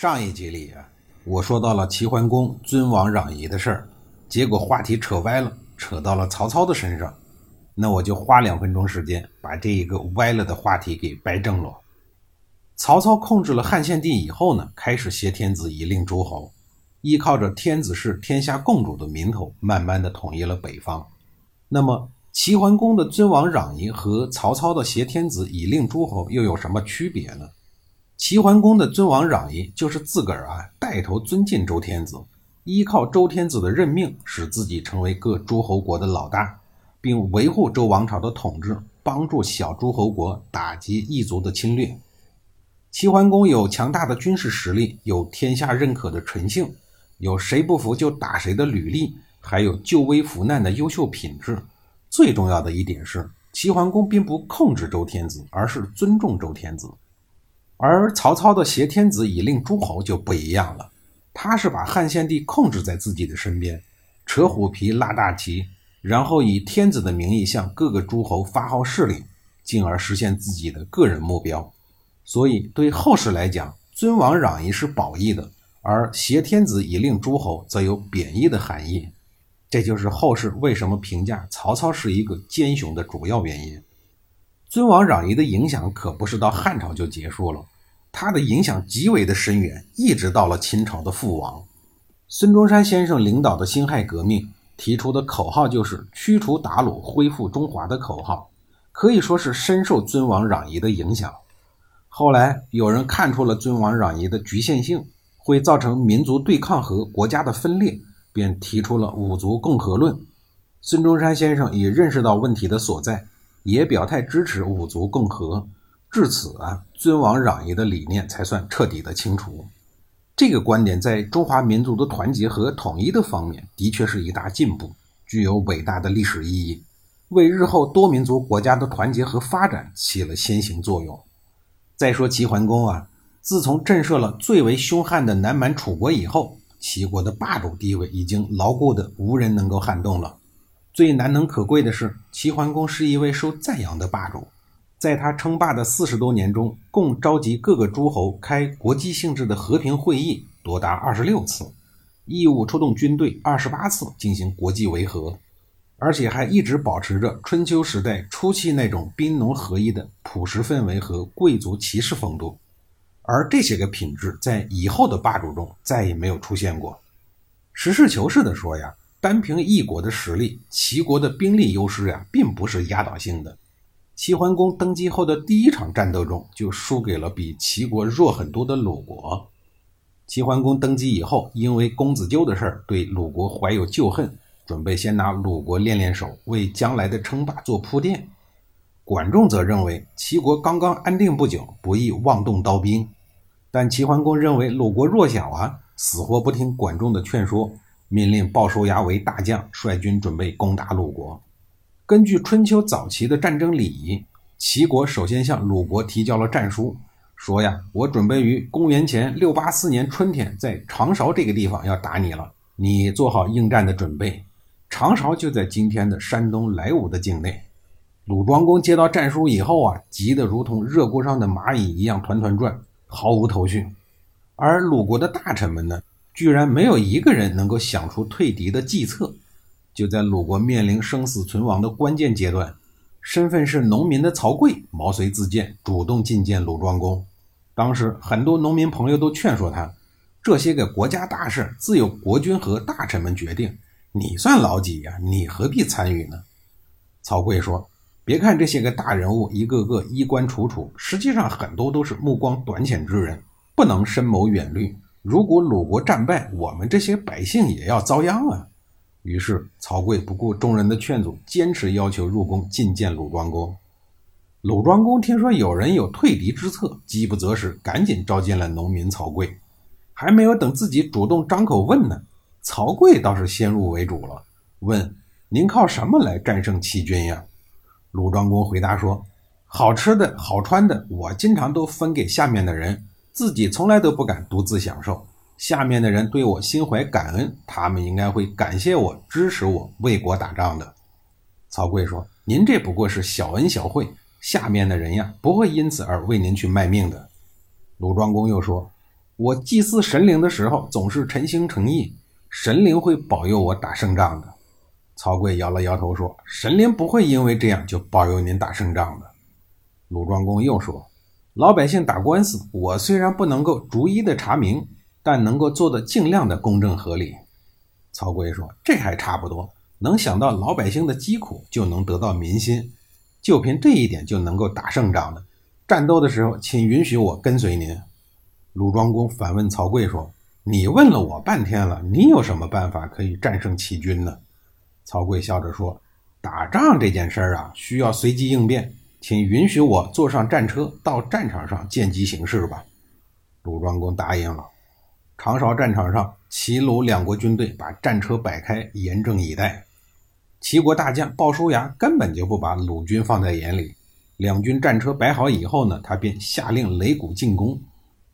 上一集里啊，我说到了齐桓公尊王攘夷的事儿，结果话题扯歪了，扯到了曹操的身上。那我就花两分钟时间把这一个歪了的话题给掰正了。曹操控制了汉献帝以后呢，开始挟天子以令诸侯，依靠着天子是天下共主的名头，慢慢的统一了北方。那么齐桓公的尊王攘夷和曹操的挟天子以令诸侯又有什么区别呢？齐桓公的尊王攘夷，就是自个儿啊带头尊敬周天子，依靠周天子的任命，使自己成为各诸侯国的老大，并维护周王朝的统治，帮助小诸侯国打击异族的侵略。齐桓公有强大的军事实力，有天下认可的纯性，有谁不服就打谁的履历，还有救危扶难的优秀品质。最重要的一点是，齐桓公并不控制周天子，而是尊重周天子。而曹操的挟天子以令诸侯就不一样了，他是把汉献帝控制在自己的身边，扯虎皮拉大旗，然后以天子的名义向各个诸侯发号施令，进而实现自己的个人目标。所以对后世来讲，尊王攘夷是褒义的，而挟天子以令诸侯则有贬义的含义。这就是后世为什么评价曹操是一个奸雄的主要原因。尊王攘夷的影响可不是到汉朝就结束了，它的影响极为的深远，一直到了秦朝的覆亡。孙中山先生领导的辛亥革命提出的口号就是“驱除鞑虏，恢复中华”的口号，可以说是深受尊王攘夷的影响。后来有人看出了尊王攘夷的局限性，会造成民族对抗和国家的分裂，便提出了五族共和论。孙中山先生也认识到问题的所在。也表态支持五族共和，至此啊，尊王攘夷的理念才算彻底的清除。这个观点在中华民族的团结和统一的方面，的确是一大进步，具有伟大的历史意义，为日后多民族国家的团结和发展起了先行作用。再说齐桓公啊，自从震慑了最为凶悍的南蛮楚国以后，齐国的霸主地位已经牢固的无人能够撼动了。最难能可贵的是，齐桓公是一位受赞扬的霸主。在他称霸的四十多年中，共召集各个诸侯开国际性质的和平会议多达二十六次，义务出动军队二十八次进行国际维和，而且还一直保持着春秋时代初期那种兵农合一的朴实氛围和贵族骑士风度。而这些个品质在以后的霸主中再也没有出现过。实事求是地说呀。单凭一国的实力，齐国的兵力优势呀，并不是压倒性的。齐桓公登基后的第一场战斗中，就输给了比齐国弱很多的鲁国。齐桓公登基以后，因为公子纠的事儿，对鲁国怀有旧恨，准备先拿鲁国练练手，为将来的称霸做铺垫。管仲则认为齐国刚刚安定不久，不宜妄动刀兵。但齐桓公认为鲁国弱小啊，死活不听管仲的劝说。命令鲍叔牙为大将，率军准备攻打鲁国。根据春秋早期的战争礼仪，齐国首先向鲁国提交了战书，说呀：“我准备于公元前六八四年春天在长勺这个地方要打你了，你做好应战的准备。”长勺就在今天的山东莱芜的境内。鲁庄公接到战书以后啊，急得如同热锅上的蚂蚁一样团团转，毫无头绪。而鲁国的大臣们呢？居然没有一个人能够想出退敌的计策。就在鲁国面临生死存亡的关键阶段，身份是农民的曹刿毛遂自荐，主动觐见鲁庄公。当时很多农民朋友都劝说他：“这些个国家大事自有国君和大臣们决定，你算老几呀？你何必参与呢？”曹刿说：“别看这些个大人物一个个衣冠楚楚，实际上很多都是目光短浅之人，不能深谋远虑。”如果鲁国战败，我们这些百姓也要遭殃啊！于是曹刿不顾众人的劝阻，坚持要求入宫觐见鲁庄公。鲁庄公听说有人有退敌之策，饥不择食，赶紧召见了农民曹刿。还没有等自己主动张口问呢，曹刿倒是先入为主了，问：“您靠什么来战胜齐军呀？”鲁庄公回答说：“好吃的好穿的，我经常都分给下面的人，自己从来都不敢独自享受。下面的人对我心怀感恩，他们应该会感谢我，支持我为国打仗的。”曹刿说：“您这不过是小恩小惠，下面的人呀，不会因此而为您去卖命的。”鲁庄公又说：“我祭祀神灵的时候，总是诚心诚意，神灵会保佑我打胜仗的。”曹刿摇了摇头说：“神灵不会因为这样就保佑您打胜仗的。”鲁庄公又说：“老百姓打官司，我虽然不能够逐一的查明，但能够做的尽量的公正合理。”曹刿说：“这还差不多。”能想到老百姓的疾苦，就能得到民心，就凭这一点就能够打胜仗的。战斗的时候，请允许我跟随您。鲁庄公反问曹刿说：“你问了我半天了，你有什么办法可以战胜齐军呢？”曹刿笑着说：“打仗这件事儿啊，需要随机应变，请允许我坐上战车到战场上见机行事吧。”鲁庄公答应了。长勺战场上，齐鲁两国军队把战车摆开，严阵以待。齐国大将鲍叔牙根本就不把鲁军放在眼里。两军战车摆好以后呢，他便下令擂鼓进攻。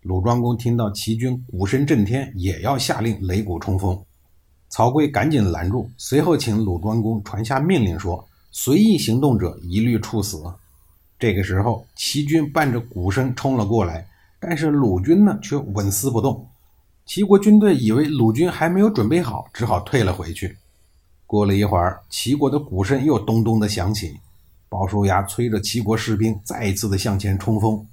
鲁庄公听到齐军鼓声震天，也要下令擂鼓冲锋。曹刿赶紧拦住，随后请鲁庄公传下命令说：“随意行动者一律处死。”这个时候，齐军伴着鼓声冲了过来，但是鲁军呢却纹丝不动。齐国军队以为鲁军还没有准备好，只好退了回去。过了一会儿，齐国的鼓声又咚咚地响起。鲍叔牙催着齐国士兵再一次的向前冲锋，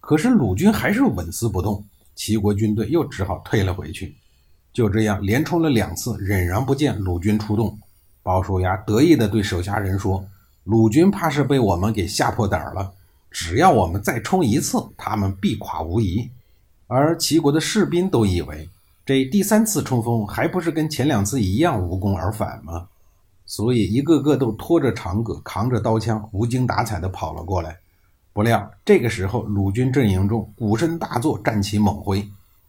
可是鲁军还是纹丝不动。齐国军队又只好退了回去。就这样连冲了两次，仍然不见鲁军出动。鲍叔牙得意地对手下人说：“鲁军怕是被我们给吓破胆了。只要我们再冲一次，他们必垮无疑。”而齐国的士兵都以为。这第三次冲锋还不是跟前两次一样无功而返吗？所以一个个都拖着长戈，扛着刀枪，无精打采地跑了过来。不料这个时候，鲁军阵营中鼓声大作，战旗猛挥，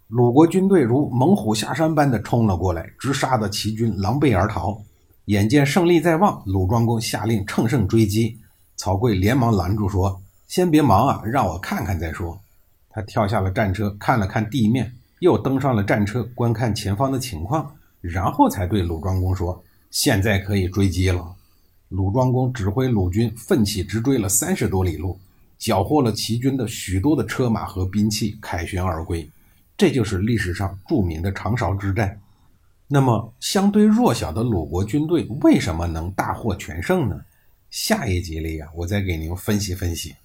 鲁国军队如猛虎下山般的冲了过来，直杀得齐军狼狈而逃。眼见胜利在望，鲁庄公下令乘胜追击。曹刿连忙拦住说：“先别忙啊，让我看看再说。”他跳下了战车，看了看地面。又登上了战车，观看前方的情况，然后才对鲁庄公说：“现在可以追击了。”鲁庄公指挥鲁军奋起直追了三十多里路，缴获了齐军的许多的车马和兵器，凯旋而归。这就是历史上著名的长勺之战。那么，相对弱小的鲁国军队为什么能大获全胜呢？下一集里啊，我再给您分析分析。